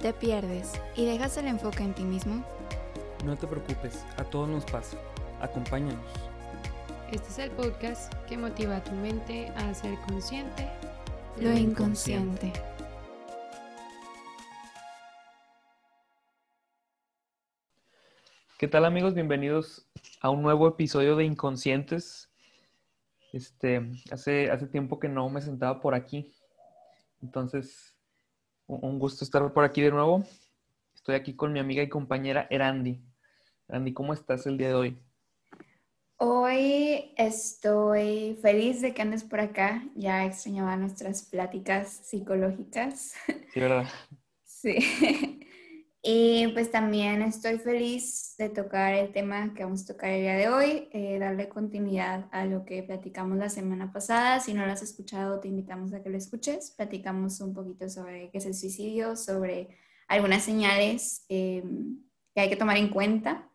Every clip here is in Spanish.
te pierdes y dejas el enfoque en ti mismo, no te preocupes, a todos nos pasa. Acompáñanos. Este es el podcast que motiva a tu mente a ser consciente lo inconsciente. ¿Qué tal amigos? Bienvenidos a un nuevo episodio de Inconscientes. Este, hace, hace tiempo que no me sentaba por aquí. Entonces, un gusto estar por aquí de nuevo. Estoy aquí con mi amiga y compañera Erandi. Erandi, ¿cómo estás el día de hoy? Hoy estoy feliz de que andes por acá. Ya extrañaba nuestras pláticas psicológicas. Sí, ¿verdad? Sí. Y pues también estoy feliz de tocar el tema que vamos a tocar el día de hoy, eh, darle continuidad a lo que platicamos la semana pasada. Si no lo has escuchado, te invitamos a que lo escuches. Platicamos un poquito sobre qué es el suicidio, sobre algunas señales eh, que hay que tomar en cuenta.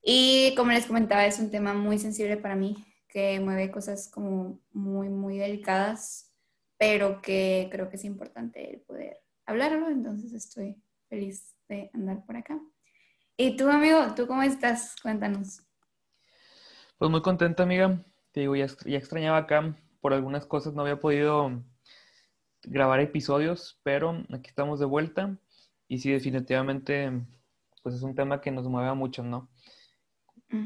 Y como les comentaba, es un tema muy sensible para mí, que mueve cosas como muy, muy delicadas, pero que creo que es importante el poder hablarlo. Entonces estoy feliz de andar por acá. ¿Y tú, amigo, tú cómo estás? Cuéntanos. Pues muy contenta, amiga. Te digo, ya, ya extrañaba acá. Por algunas cosas no había podido grabar episodios, pero aquí estamos de vuelta. Y sí, definitivamente, pues es un tema que nos mueve mucho, ¿no?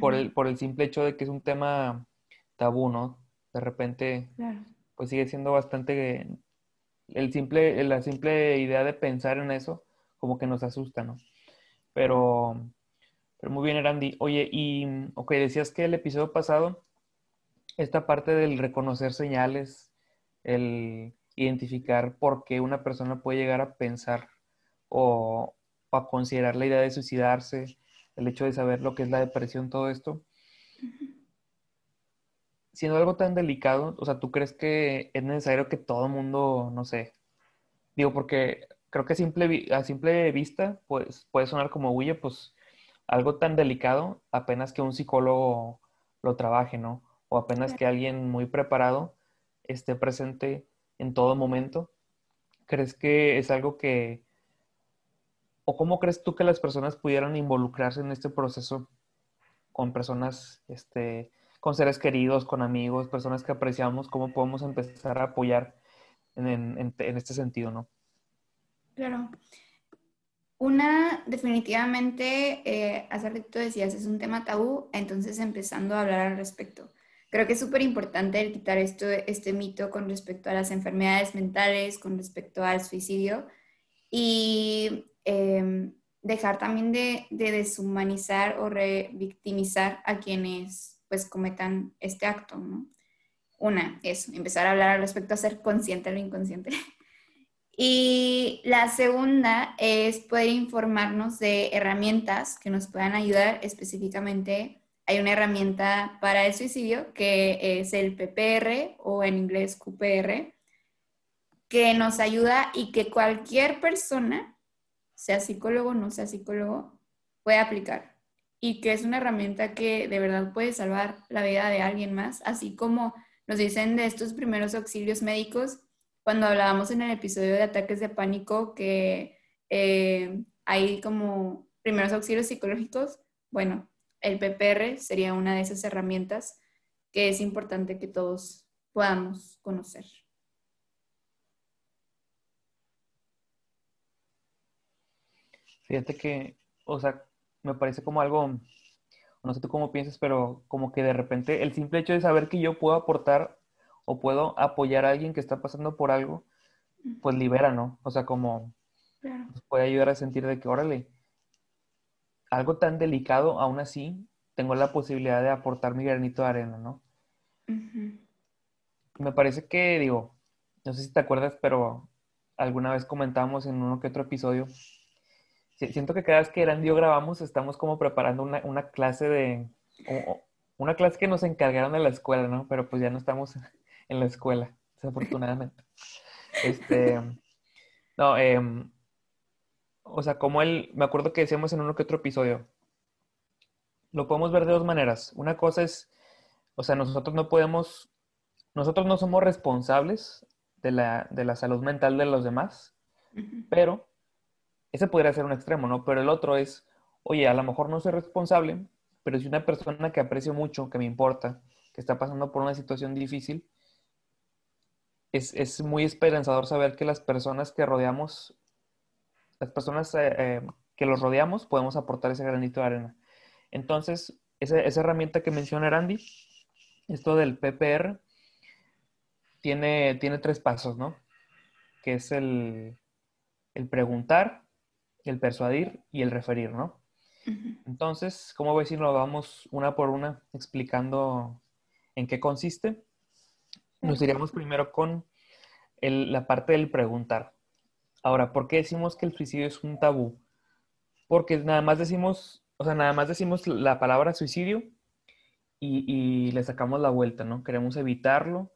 por, el, por el simple hecho de que es un tema tabú, ¿no? De repente, pues sigue siendo bastante... El simple, la simple idea de pensar en eso, como que nos asusta, ¿no? Pero, pero muy bien, Randy. Oye, y, ok, decías que el episodio pasado, esta parte del reconocer señales, el identificar por qué una persona puede llegar a pensar o, a considerar la idea de suicidarse, el hecho de saber lo que es la depresión, todo esto. Siendo algo tan delicado, o sea, ¿tú crees que es necesario que todo el mundo, no sé, digo, porque creo que a simple, a simple vista pues, puede sonar como, huye, pues algo tan delicado, apenas que un psicólogo lo trabaje, ¿no? O apenas que alguien muy preparado esté presente en todo momento. ¿Crees que es algo que, o cómo crees tú que las personas pudieran involucrarse en este proceso con personas, este, con seres queridos, con amigos, personas que apreciamos, cómo podemos empezar a apoyar en este sentido, ¿no? Claro. Una, definitivamente, eh, hace decías, es un tema tabú, entonces empezando a hablar al respecto. Creo que es súper importante el quitar esto, este mito con respecto a las enfermedades mentales, con respecto al suicidio y em, dejar también de, de, deshumanizar o revictimizar a quienes pues cometan este acto. Una, eso, empezar a hablar al respecto a ser consciente de lo inconsciente. Y la segunda es poder informarnos de herramientas que nos puedan ayudar específicamente. Hay una herramienta para el suicidio que es el PPR o en inglés QPR, que nos ayuda y que cualquier persona, sea psicólogo o no sea psicólogo, puede aplicar. Y que es una herramienta que de verdad puede salvar la vida de alguien más, así como nos dicen de estos primeros auxilios médicos cuando hablábamos en el episodio de ataques de pánico que eh, hay como primeros auxilios psicológicos, bueno, el PPR sería una de esas herramientas que es importante que todos podamos conocer. Fíjate que, o sea, me parece como algo, no sé tú cómo piensas, pero como que de repente el simple hecho de saber que yo puedo aportar o puedo apoyar a alguien que está pasando por algo, pues libera, ¿no? O sea, como puede ayudar a sentir de que, órale, algo tan delicado, aún así, tengo la posibilidad de aportar mi granito de arena, ¿no? Me parece que, digo, no sé si te acuerdas, pero alguna vez comentamos en uno que otro episodio. Siento que cada vez que Eran y yo grabamos, estamos como preparando una, una clase de. Una clase que nos encargaron de la escuela, ¿no? Pero pues ya no estamos en la escuela, desafortunadamente. este, no, em, o sea, como él, me acuerdo que decíamos en uno que otro episodio, lo podemos ver de dos maneras. Una cosa es, o sea, nosotros no podemos, nosotros no somos responsables de la, de la salud mental de los demás, pero ese podría ser un extremo, ¿no? Pero el otro es, oye, a lo mejor no soy responsable, pero si una persona que aprecio mucho, que me importa, que está pasando por una situación difícil, es, es muy esperanzador saber que las personas que rodeamos, las personas eh, eh, que los rodeamos, podemos aportar ese granito de arena. Entonces, esa, esa herramienta que menciona Randy, esto del PPR, tiene, tiene tres pasos, ¿no? Que es el, el preguntar, el persuadir y el referir, ¿no? Entonces, ¿cómo voy a decirlo? Vamos una por una explicando en qué consiste. Nos iríamos primero con la parte del preguntar. Ahora, ¿por qué decimos que el suicidio es un tabú? Porque nada más decimos, o sea, nada más decimos la palabra suicidio y, y le sacamos la vuelta, ¿no? Queremos evitarlo.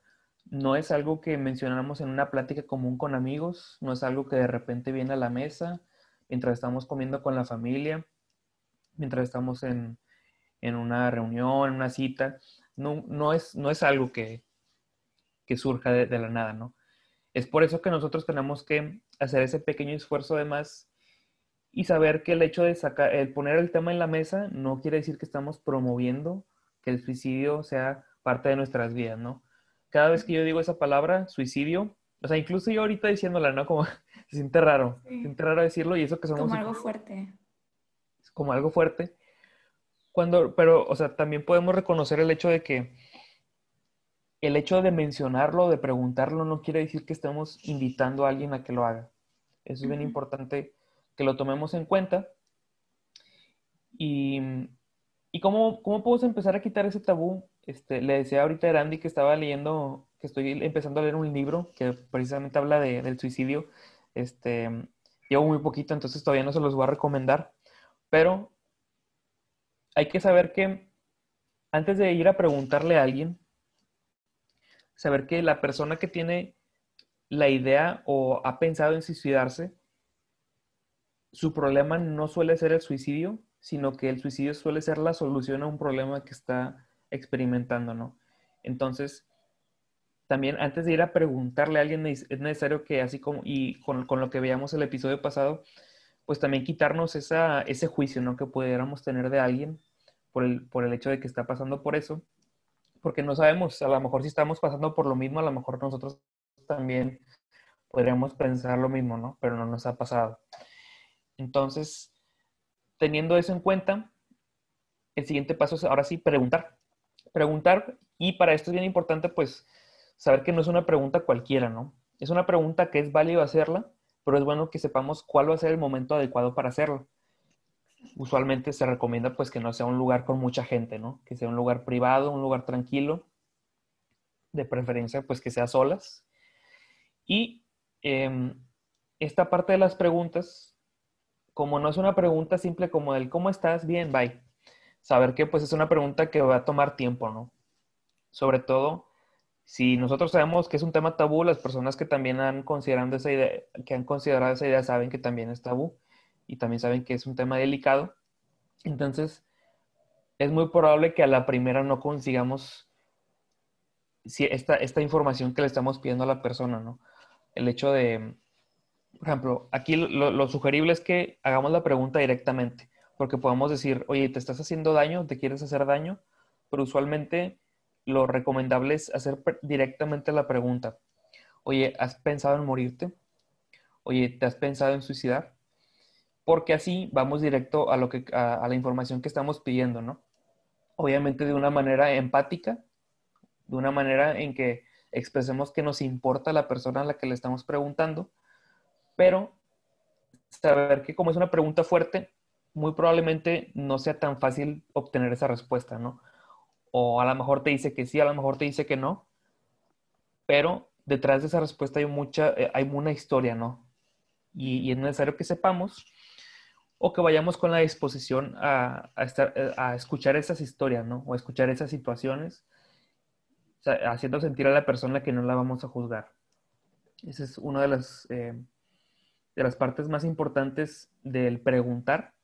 No es algo que mencionamos en una plática común con amigos, no es algo que de repente viene a la mesa mientras estamos comiendo con la familia, mientras estamos en, una reunión, en una cita. No, no, es, no es algo que, surja de, la nada, ¿no? Es por eso que nosotros tenemos que hacer ese pequeño esfuerzo de más y saber que el hecho de sacar, el poner el tema en la mesa no quiere decir que estamos promoviendo que el suicidio sea parte de nuestras vidas, ¿no? Cada vez que yo digo esa palabra, suicidio, o sea, incluso yo ahorita diciéndola, ¿no? Como se siente raro, se siente raro decirlo y eso que somos... Como algo fuerte. Como algo fuerte. Cuando, pero, o sea, también podemos reconocer el hecho de que el hecho de mencionarlo, de preguntarlo, no quiere decir que estemos invitando a alguien a que lo haga. Eso es bien importante que lo tomemos en cuenta. Y, y cómo, cómo podemos empezar a quitar ese tabú. Este, le decía ahorita a Randy que estaba leyendo que estoy empezando a leer un libro que precisamente habla de, del suicidio. Este, llevo muy poquito, entonces todavía no se los voy a recomendar, pero hay que saber que antes de ir a preguntarle a alguien, saber que la persona que tiene la idea o ha pensado en suicidarse, su problema no suele ser el suicidio, sino que el suicidio suele ser la solución a un problema que está experimentando, ¿no? Entonces, también antes de ir a preguntarle a alguien es necesario que así como, y con, lo que veíamos el episodio pasado, pues también quitarnos esa, ese juicio, ¿no? Que pudiéramos tener de alguien por el, por el hecho de que está pasando por eso, porque no sabemos, a lo mejor si estamos pasando por lo mismo, a lo mejor nosotros también podríamos pensar lo mismo, ¿no? Pero no nos ha pasado. Entonces, teniendo eso en cuenta, el siguiente paso es ahora sí preguntar. Preguntar, y para esto es bien importante, pues, saber que no es una pregunta cualquiera, ¿no? Es una pregunta que es válido hacerla, pero es bueno que sepamos cuál va a ser el momento adecuado para hacerlo. Usualmente se recomienda pues que no sea un lugar con mucha gente, ¿no? Que sea un lugar privado, un lugar tranquilo, de preferencia pues que sea solas. Y em, esta parte de las preguntas, como no es una pregunta simple como el ¿cómo estás? Bien, bye. Saber que pues es una pregunta que va a tomar tiempo, ¿no? Sobre todo si nosotros sabemos que es un tema tabú, las personas que también han considerado esa idea, que han considerado esa idea saben que también es tabú y también saben que es un tema delicado. Entonces, es muy probable que a la primera no consigamos esta, esta información que le estamos pidiendo a la persona, ¿no? El hecho de, por ejemplo, aquí lo, lo sugerible es que hagamos la pregunta directamente, porque podemos decir, oye, ¿te estás haciendo daño? ¿Te quieres hacer daño? Pero usualmente lo recomendable es hacer directamente la pregunta, oye, ¿has pensado en morirte? Oye, ¿te has pensado en suicidar? Porque así vamos directo a, lo que, a, la información que estamos pidiendo, ¿no? Obviamente de una manera empática, de una manera en que expresemos que nos importa la persona a la que le estamos preguntando, pero saber que como es una pregunta fuerte, muy probablemente no sea tan fácil obtener esa respuesta, ¿no? o a lo mejor te dice que sí, a lo mejor te dice que no, pero detrás de esa respuesta hay mucha, eh, hay una historia, ¿no? Y, es necesario que sepamos o que vayamos con la disposición a, estar, eh, a escuchar esas historias, ¿no? O a escuchar esas situaciones, haciendo sentir a la persona que no la vamos a juzgar. Esa es una de las, eh, de las partes más importantes del preguntar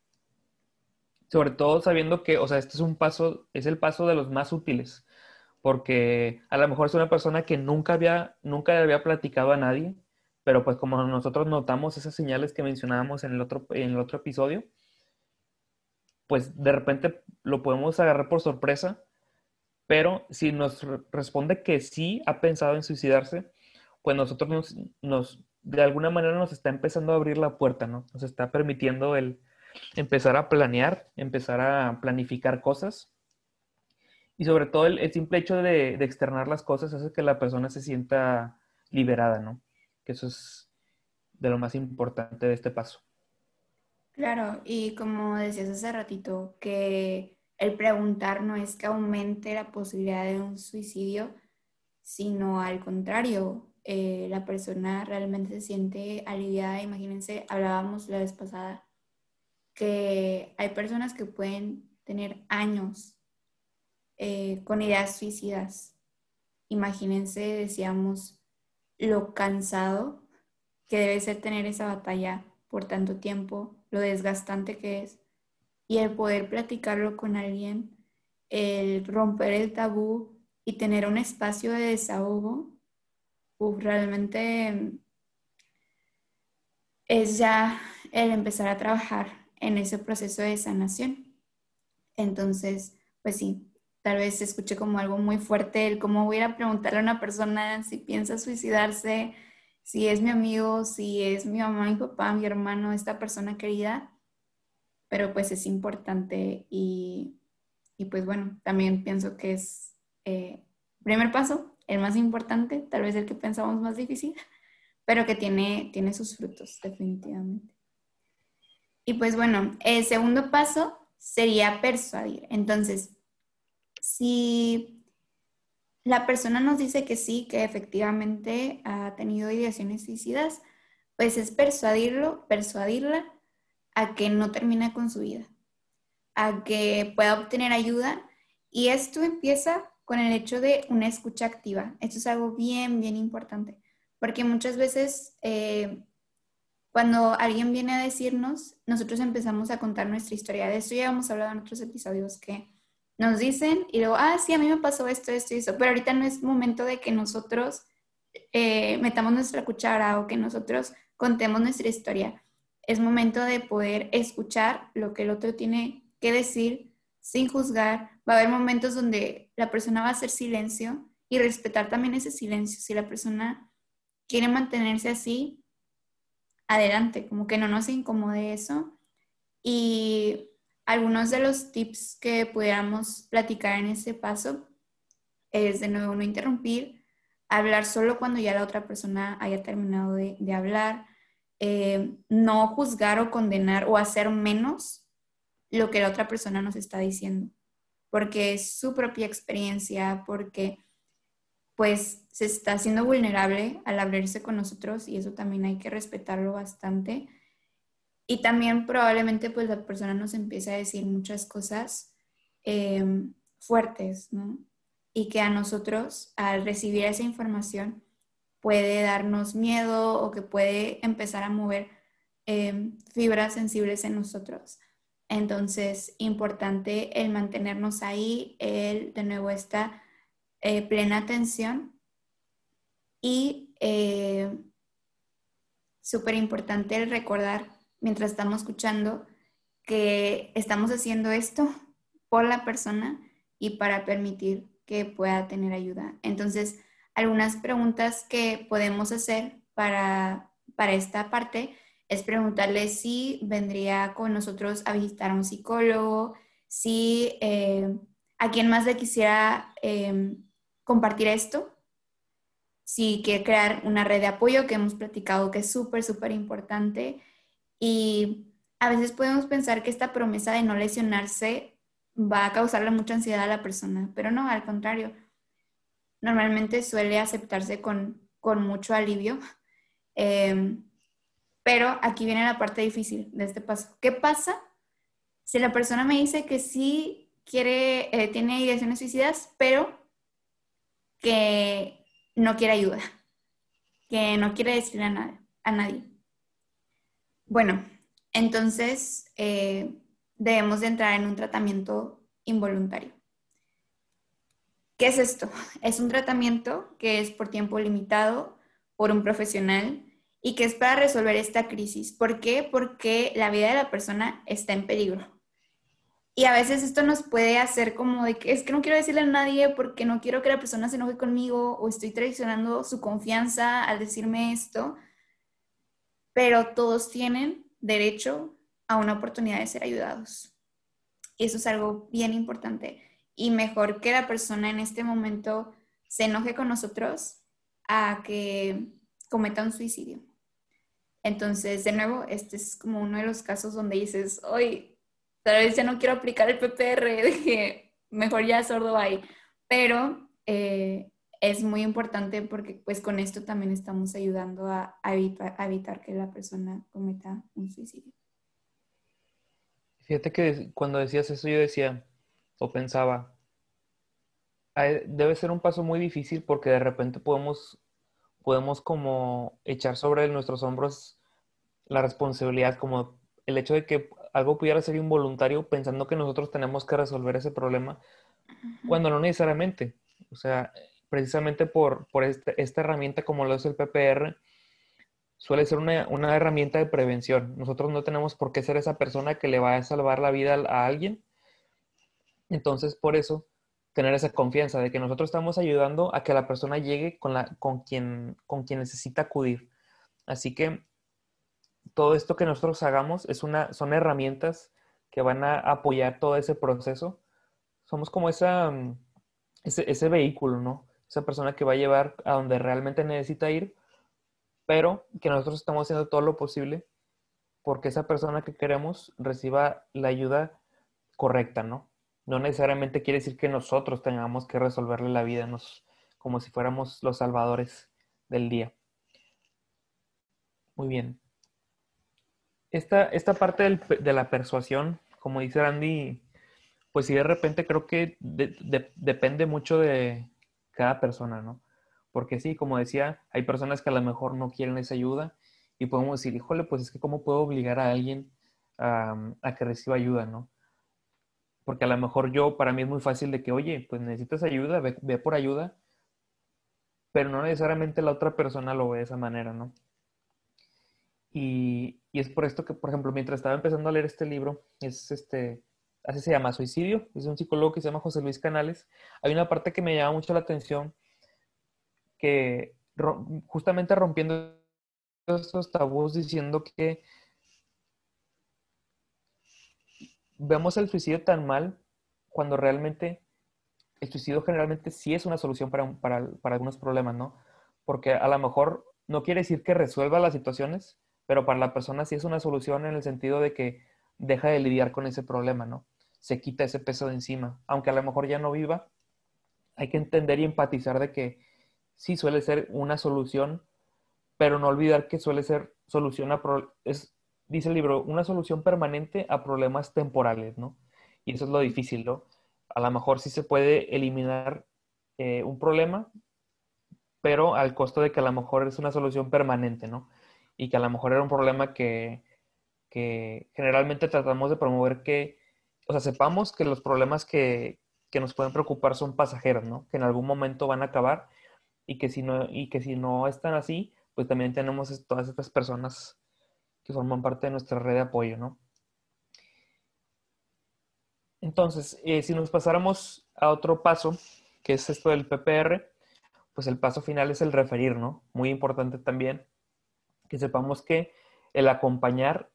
sobre todo sabiendo que, o sea, este es un paso, es el paso de los más útiles, porque a lo mejor es una persona que nunca había, nunca había platicado a nadie, pero pues como nosotros notamos esas señales que mencionábamos en el otro, en el otro episodio, pues de repente lo podemos agarrar por sorpresa, pero si nos responde que sí ha pensado en suicidarse, pues nosotros nos, de alguna manera nos está empezando a abrir la puerta, ¿no? Nos está permitiendo el empezar a planear, empezar a planificar cosas. Y sobre todo el, simple hecho de, de, externar las cosas hace que la persona se sienta liberada, ¿no? Que eso es de lo más importante de este paso. Claro, y como decías hace ratito, que el preguntar no es que aumente la posibilidad de un suicidio, sino al contrario, eh, la persona realmente se siente aliviada. Imagínense, hablábamos la vez pasada que hay personas que pueden tener años eh, con ideas suicidas. Imagínense, decíamos, lo cansado que debe ser tener esa batalla por tanto tiempo, lo desgastante que es, y el poder platicarlo con alguien, el romper el tabú y tener un espacio de desahogo, realmente es ya el empezar a trabajar en ese proceso de sanación. Entonces, pues sí, tal vez se escuche como algo muy fuerte el cómo voy a preguntarle a una persona si piensa suicidarse, si es mi amigo, si es mi mamá, mi papá, mi hermano, esta persona querida, pero pues es importante y, y pues bueno, también pienso que es eh, primer paso, el más importante, tal vez el que pensamos más difícil, pero que tiene, tiene sus frutos, definitivamente. Y pues bueno, el segundo paso sería persuadir. Entonces, si la persona nos dice que sí, que efectivamente ha tenido ideaciones suicidas, pues es persuadirlo, persuadirla a que no termine con su vida, a que pueda obtener ayuda. Y esto empieza con el hecho de una escucha activa. Esto es algo bien, bien importante, porque muchas veces eh, cuando alguien viene a decirnos, nosotros empezamos a contar nuestra historia. De esto ya hemos hablado en otros episodios que nos dicen y luego, ah, sí, a mí me pasó esto, esto y eso, pero ahorita no es momento de que nosotros eh, metamos nuestra cuchara o que nosotros contemos nuestra historia. Es momento de poder escuchar lo que el otro tiene que decir sin juzgar. Va a haber momentos donde la persona va a hacer silencio y respetar también ese silencio. Si la persona quiere mantenerse así, adelante, como que no nos incomode eso. Y algunos de los tips que pudiéramos platicar en ese paso es de nuevo no interrumpir, hablar solo cuando ya la otra persona haya terminado de, hablar, eh, no juzgar o condenar o hacer menos lo que la otra persona nos está diciendo, porque es su propia experiencia, porque pues se está haciendo vulnerable al abrirse con nosotros y eso también hay que respetarlo bastante. Y también probablemente pues la persona nos empieza a decir muchas cosas em, fuertes, ¿no? Y que a nosotros al recibir esa información puede darnos miedo o que puede empezar a mover em, fibras sensibles en nosotros. Entonces, importante el mantenernos ahí, el de nuevo esta eh, plena atención y eh, súper importante el recordar mientras estamos escuchando que estamos haciendo esto por la persona y para permitir que pueda tener ayuda. Entonces, algunas preguntas que podemos hacer para, para esta parte es preguntarle si vendría con nosotros a visitar a un psicólogo, si eh, a quién más le quisiera compartir esto. Si quiere crear una red de apoyo que hemos platicado que es súper, súper importante. Y a veces podemos pensar que esta promesa de no lesionarse va a causarle mucha ansiedad a la persona, pero no, al contrario. Normalmente suele aceptarse con, con mucho alivio. Em, pero aquí viene la parte difícil de este paso. ¿Qué pasa si la persona me dice que sí quiere, eh, tiene ideaciones suicidas, pero que no quiere ayuda, que no quiere decirle a, a nadie. Bueno, entonces eh, debemos de entrar en un tratamiento involuntario. ¿Qué es esto? Es un tratamiento que es por tiempo limitado por un profesional y que es para resolver esta crisis. ¿Por qué? Porque la vida de la persona está en peligro. Y a veces esto nos puede hacer como de que es que no quiero decirle a nadie porque no quiero que la persona se enoje conmigo o estoy traicionando su confianza al decirme esto, pero todos tienen derecho a una oportunidad de ser ayudados. Y eso es algo bien importante. Y mejor que la persona en este momento se enoje con nosotros a que cometa un suicidio. Entonces, de nuevo, este es como uno de los casos donde dices, hoy tal vez ya no quiero aplicar el PPR, de que mejor ya sordo hay, pero eh, es muy importante porque pues con esto también estamos ayudando a, evitar, que la persona cometa un suicidio. Fíjate que cuando decías eso yo decía o pensaba, debe ser un paso muy difícil porque de repente podemos, podemos como echar sobre nuestros hombros la responsabilidad, como el hecho de que algo pudiera ser involuntario pensando que nosotros tenemos que resolver ese problema, cuando no necesariamente. O sea, precisamente por, por este, esta herramienta como lo es el PPR, suele ser una, una, herramienta de prevención. Nosotros no tenemos por qué ser esa persona que le va a salvar la vida a alguien. Entonces, por eso, tener esa confianza de que nosotros estamos ayudando a que la persona llegue con, la, con, quien, con quien necesita acudir. Así que todo esto que nosotros hagamos es una, son herramientas que van a apoyar todo ese proceso. Somos como esa, mm, ese, ese vehículo, ¿no? Esa persona que va a llevar a donde realmente necesita ir, pero que nosotros estamos haciendo todo lo posible porque esa persona que queremos reciba la ayuda correcta, ¿no? No necesariamente quiere decir que nosotros tengamos que resolverle la vida nos, como si fuéramos los salvadores del día. Muy bien esta, esta parte de la persuasión, como dice Randy, pues sí, de repente creo que depende mucho de cada persona, ¿no? Porque sí, como decía, hay personas que a lo mejor no quieren esa ayuda y podemos decir, híjole, pues es que cómo puedo obligar a alguien a, que reciba ayuda, ¿no? Porque a lo mejor yo, para mí es muy fácil de que, oye, pues necesitas ayuda, ve, ve por ayuda, pero no necesariamente la otra persona lo ve de esa manera, ¿no? Y, es por esto que, por ejemplo, mientras estaba empezando a leer este libro, es este, así se llama Suicidio, es un psicólogo que se llama José Luis Canales. Hay una parte que me llama mucho la atención, que justamente rompiendo estos tabús diciendo que vemos el suicidio tan mal cuando realmente el suicidio generalmente sí es una solución para, para, para algunos problemas, ¿no? Porque a lo mejor no quiere decir que resuelva las situaciones, pero para la persona sí es una solución en el sentido de que deja de lidiar con ese problema, ¿no? Se quita ese peso de encima. Aunque a lo mejor ya no viva, hay que entender y empatizar de que sí suele ser una solución, pero no olvidar que suele ser solución a es dice el libro, una solución permanente a problemas temporales, ¿no? Y eso es lo difícil, ¿no? A lo mejor sí se puede eliminar eh, un problema, pero al costo de que a lo mejor es una solución permanente, ¿no? y que a lo mejor era un problema que, generalmente tratamos de promover que, o sea, sepamos que los problemas que, nos pueden preocupar son pasajeros, ¿no? Que en algún momento van a acabar y que si no, y que si no están así, pues también tenemos todas estas personas que forman parte de nuestra red de apoyo, ¿no? Entonces, eh, si nos pasáramos a otro paso, que es esto del PPR, pues el paso final es el referir, ¿no? Muy importante también que sepamos que el acompañar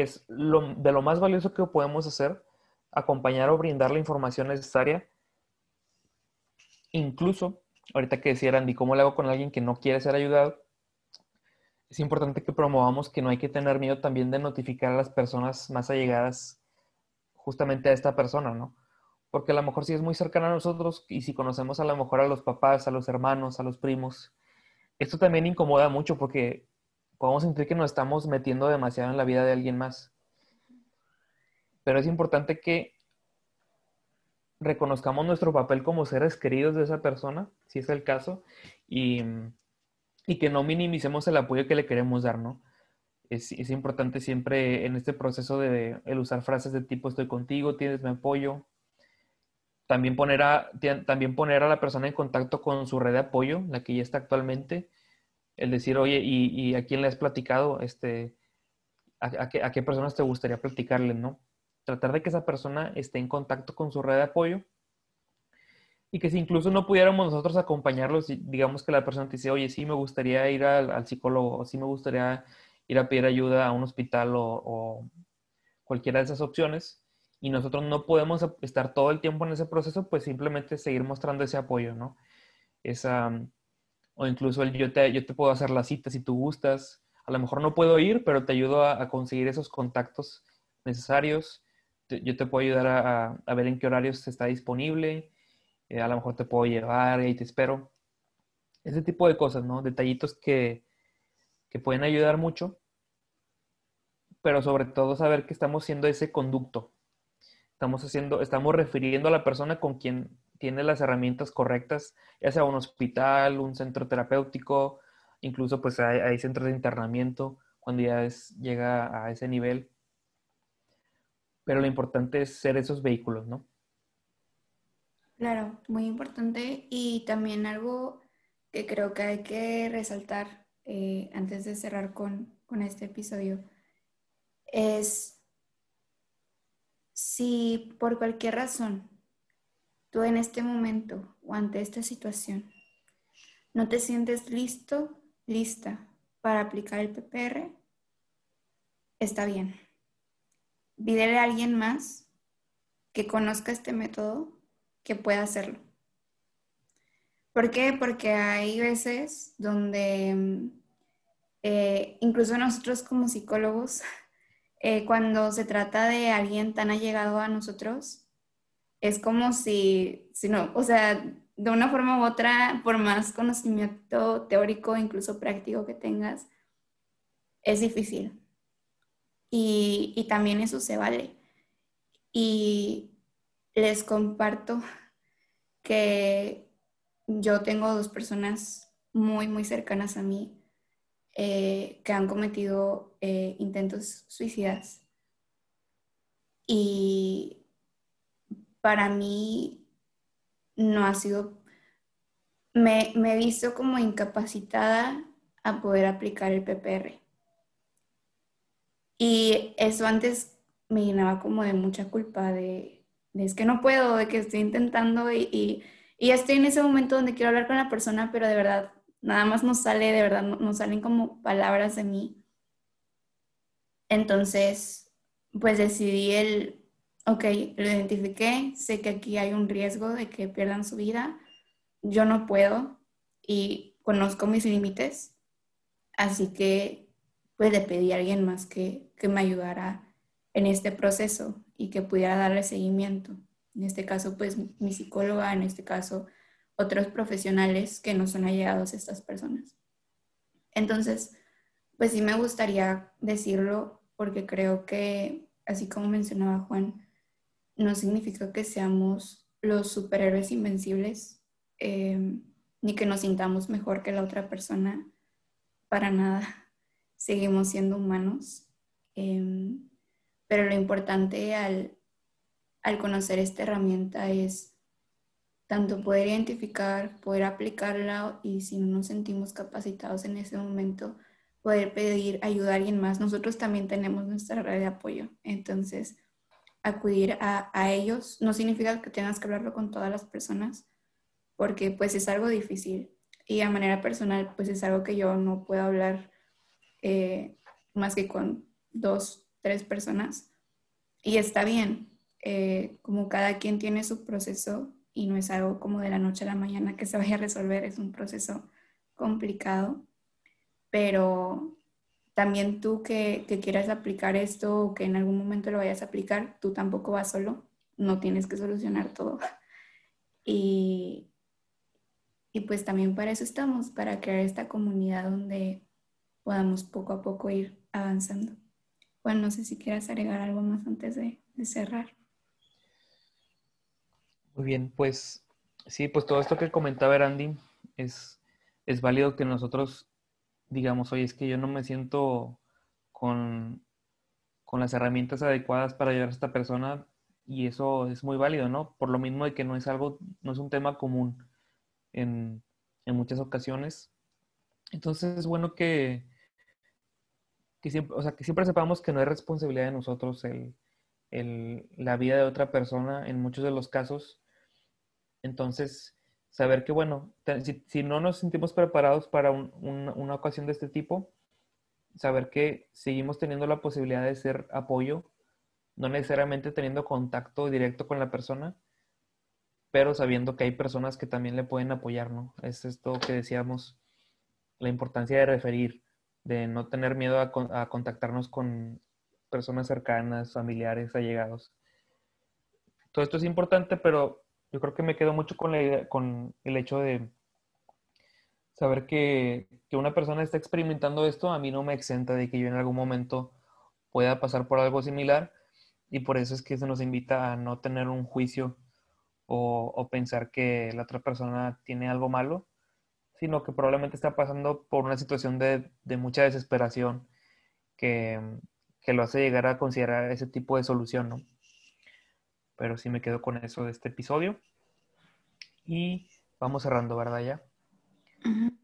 es lo, de lo más valioso que podemos hacer, acompañar o brindar la información necesaria. Incluso, ahorita que decía Andy, ¿cómo le hago con alguien que no quiere ser ayudado? Es importante que promovamos que no hay que tener miedo también de notificar a las personas más allegadas justamente a esta persona, ¿no? Porque a lo mejor si es muy cercana a nosotros y si conocemos a lo mejor a los papás, a los hermanos, a los primos, esto también incomoda mucho porque podemos sentir que nos estamos metiendo demasiado en la vida de alguien más. Pero es importante que reconozcamos nuestro papel como seres queridos de esa persona, si es el caso, y, que no minimicemos el apoyo que le queremos dar, ¿no? Es, importante siempre en este proceso de el usar frases de tipo estoy contigo, tienes mi apoyo, también poner, a, también poner a la persona en contacto con su red de apoyo, la que ya está actualmente. El decir, oye, ¿y, a quién le has platicado? Este, a, qué, ¿A qué personas te gustaría platicarle, no? Tratar de que esa persona esté en contacto con su red de apoyo y que si incluso no pudiéramos nosotros acompañarlos, digamos que la persona te dice, oye, sí me gustaría ir al, psicólogo, o sí me gustaría ir a pedir ayuda a un hospital o, cualquiera de esas opciones, y nosotros no podemos estar todo el tiempo en ese proceso, pues simplemente seguir mostrando ese apoyo, ¿no? Esa, o incluso el yo te, yo te puedo hacer la cita si tú gustas, a lo mejor no puedo ir, pero te ayudo a, conseguir esos contactos necesarios, yo te puedo ayudar a, a ver en qué horarios está disponible, eh, a lo mejor te puedo llevar y te espero. Ese tipo de cosas, ¿no? Detallitos que, que pueden ayudar mucho, pero sobre todo saber que estamos siendo ese conducto. Estamos haciendo, estamos refiriendo a la persona con quien tiene las herramientas correctas, ya sea un hospital, un centro terapéutico, incluso pues hay, centros de internamiento cuando ya es, llega a ese nivel. Pero lo importante es ser esos vehículos, ¿no? Claro, muy importante y también algo que creo que hay que resaltar eh, antes de cerrar con, este episodio es si por cualquier razón tú en este momento o ante esta situación no te sientes listo, lista para aplicar el PPR, está bien. Pídele a alguien más que conozca este método que pueda hacerlo. ¿Por qué? Porque hay veces donde eh, incluso nosotros como psicólogos, eh, cuando se trata de alguien tan allegado a nosotros, es como si, si no, o sea, de una forma u otra, por más conocimiento teórico, incluso práctico que tengas, es difícil. Y, y también eso se vale. Y les comparto que yo tengo dos personas muy, muy cercanas a mí eh, que han cometido eh, intentos suicidas. Y para mí no ha sido, me, me he visto como incapacitada a poder aplicar el PPR. Y eso antes me llenaba como de mucha culpa de es que no puedo, de que estoy intentando y, y, y, estoy en ese momento donde quiero hablar con la persona, pero de verdad, nada más no sale, de verdad, no, salen como palabras de mí. Entonces, pues decidí el, ok, lo identifiqué, sé que aquí hay un riesgo de que pierdan su vida, yo no puedo y conozco mis límites, así que pues le pedí a alguien más que, que me ayudara en este proceso y que pudiera darle seguimiento. En este caso, pues mi psicóloga, en este caso, otros profesionales que no son allegados a estas personas. Entonces, pues sí me gustaría decirlo porque creo que, así como mencionaba Juan, no significa que seamos los superhéroes invencibles, em, ni que nos sintamos mejor que la otra persona, para nada. Seguimos siendo humanos. Em, pero lo importante al, conocer esta herramienta es tanto poder identificar, poder aplicarla y si no nos sentimos capacitados en ese momento, poder pedir ayuda a alguien más. Nosotros también tenemos nuestra red de apoyo, entonces acudir a, ellos no significa que tengas que hablarlo con todas las personas, porque pues es algo difícil y a manera personal pues es algo que yo no puedo hablar eh, más que con dos tres personas. Y está bien, eh, como cada quien tiene su proceso y no es algo como de la noche a la mañana que se vaya a resolver, es un proceso complicado, pero también tú que, quieras aplicar esto o que en algún momento lo vayas a aplicar, tú tampoco vas solo, no tienes que solucionar todo. Y, y pues también para eso estamos, para crear esta comunidad donde podamos poco a poco ir avanzando. Bueno, no sé si quieras agregar algo más antes de, cerrar. Muy bien, pues sí, pues todo esto que comentaba Andy es, es válido que nosotros digamos, oye, es que yo no me siento con, con las herramientas adecuadas para ayudar a esta persona y eso es muy válido, ¿no? Por lo mismo de que no es algo, no es un tema común en, en muchas ocasiones Entonces es bueno que, que, siempre, o sea, que siempre sepamos que no es responsabilidad de nosotros el, el, la vida de otra persona en muchos de los casos. Entonces, saber que, bueno, si, si no nos sentimos preparados para un, un, una ocasión de este tipo, saber que seguimos teniendo la posibilidad de ser apoyo, no necesariamente teniendo contacto directo con la persona, pero sabiendo que hay personas que también le pueden apoyar, ¿no? Es esto que decíamos, la importancia de referir, de no tener miedo a, a contactarnos con personas cercanas, familiares, allegados. Todo esto es importante, pero yo creo que me quedo mucho con, la con el hecho de saber que, una persona está experimentando esto, a mí no me exenta de que yo en algún momento pueda pasar por algo similar y por eso es que se nos invita a no tener un juicio o, o pensar que la otra persona tiene algo malo, sino que probablemente está pasando por una situación de, de mucha desesperación que, que, lo hace llegar a considerar ese tipo de solución, ¿no? Pero sí me quedo con eso de este episodio. Y vamos cerrando, ¿verdad? Ya.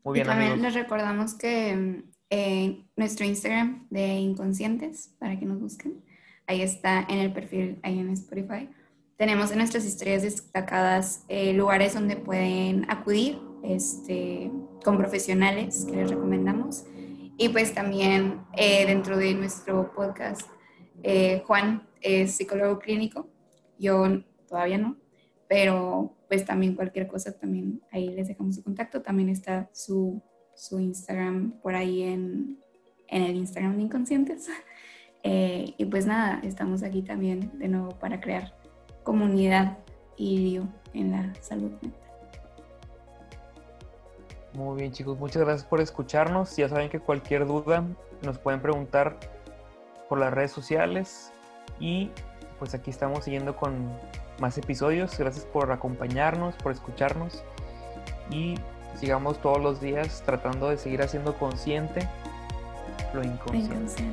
Muy bien, y también amigos. les recordamos que eh, nuestro Instagram de Inconscientes, para que nos busquen, ahí está en el perfil, ahí en Spotify. Tenemos en nuestras historias destacadas eh, lugares donde pueden acudir este, con profesionales que les recomendamos. Y pues también eh, dentro de nuestro podcast, eh, Juan es psicólogo clínico, yo todavía no, pero pues también cualquier cosa, también ahí les dejamos su contacto, también está su, su Instagram por ahí en, en el Instagram de Inconscientes. Eh, y pues nada, estamos aquí también de nuevo para crear comunidad y en la salud mental. Muy bien chicos, muchas gracias por escucharnos. Ya saben que cualquier duda nos pueden preguntar por las redes sociales y pues aquí estamos siguiendo con más episodios. Gracias por acompañarnos, por escucharnos y sigamos todos los días tratando de seguir haciendo consciente lo inconsciente.